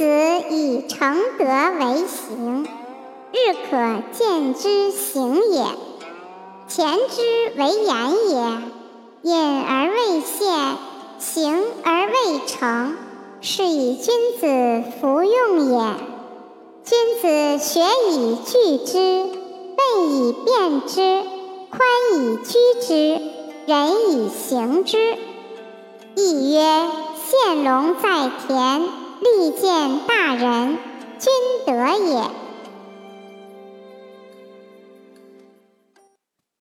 子以诚德为行，日可见之行也。前之为言也，隐而未现，行而未成，是以君子服用也。君子学以聚之，笨以辨之，宽以居之，仁以行之。亦曰：龙在田，利见大人，君德也。